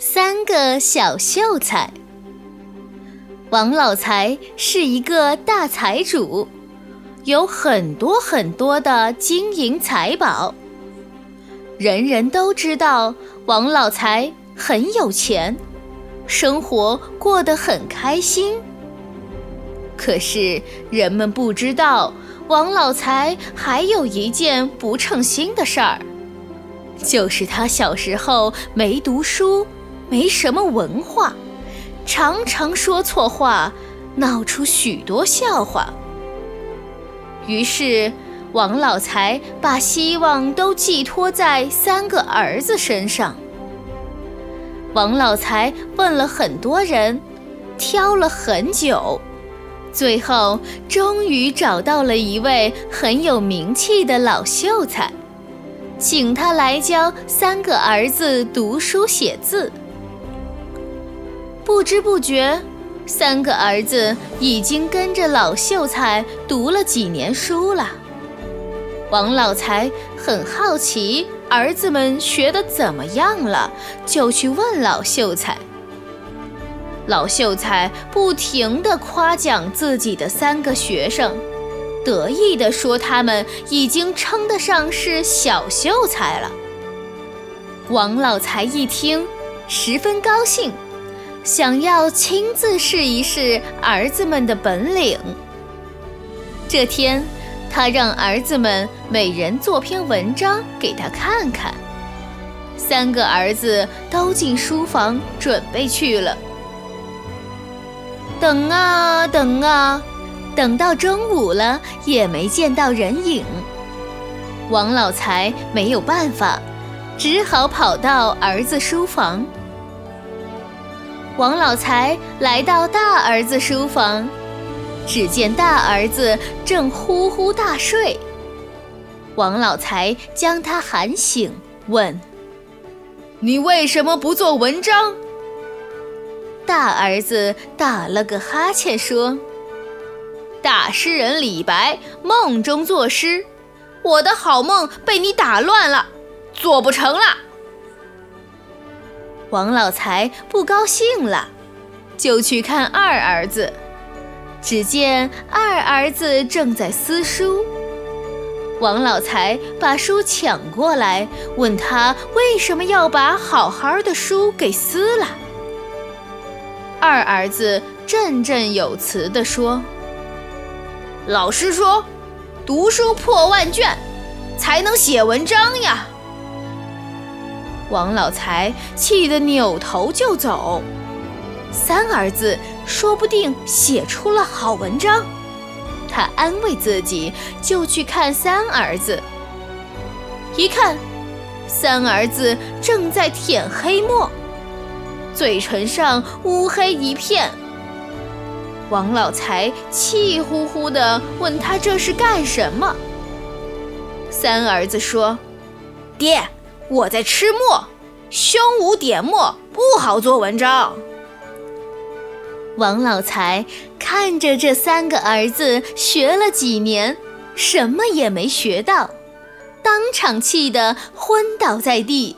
三个小秀才。王老财是一个大财主，有很多很多的金银财宝。人人都知道王老财很有钱，生活过得很开心。可是人们不知道，王老财还有一件不称心的事儿，就是他小时候没读书。没什么文化，常常说错话，闹出许多笑话。于是，王老财把希望都寄托在三个儿子身上。王老财问了很多人，挑了很久，最后终于找到了一位很有名气的老秀才，请他来教三个儿子读书写字。不知不觉，三个儿子已经跟着老秀才读了几年书了。王老财很好奇儿子们学得怎么样了，就去问老秀才。老秀才不停地夸奖自己的三个学生，得意地说他们已经称得上是小秀才了。王老财一听，十分高兴。想要亲自试一试儿子们的本领。这天，他让儿子们每人做篇文章给他看看。三个儿子都进书房准备去了。等啊等啊，等到中午了也没见到人影。王老财没有办法，只好跑到儿子书房。王老财来到大儿子书房，只见大儿子正呼呼大睡。王老财将他喊醒，问：“你为什么不做文章？”大儿子打了个哈欠，说：“大诗人李白梦中作诗，我的好梦被你打乱了，做不成了。”王老财不高兴了，就去看二儿子。只见二儿子正在撕书，王老财把书抢过来，问他为什么要把好好的书给撕了。二儿子振振有词地说：“老师说，读书破万卷，才能写文章呀。”王老财气得扭头就走，三儿子说不定写出了好文章，他安慰自己，就去看三儿子。一看，三儿子正在舔黑墨，嘴唇上乌黑一片。王老财气呼呼地问他这是干什么？三儿子说：“爹。”我在吃墨，胸无点墨不好做文章。王老财看着这三个儿子学了几年，什么也没学到，当场气得昏倒在地。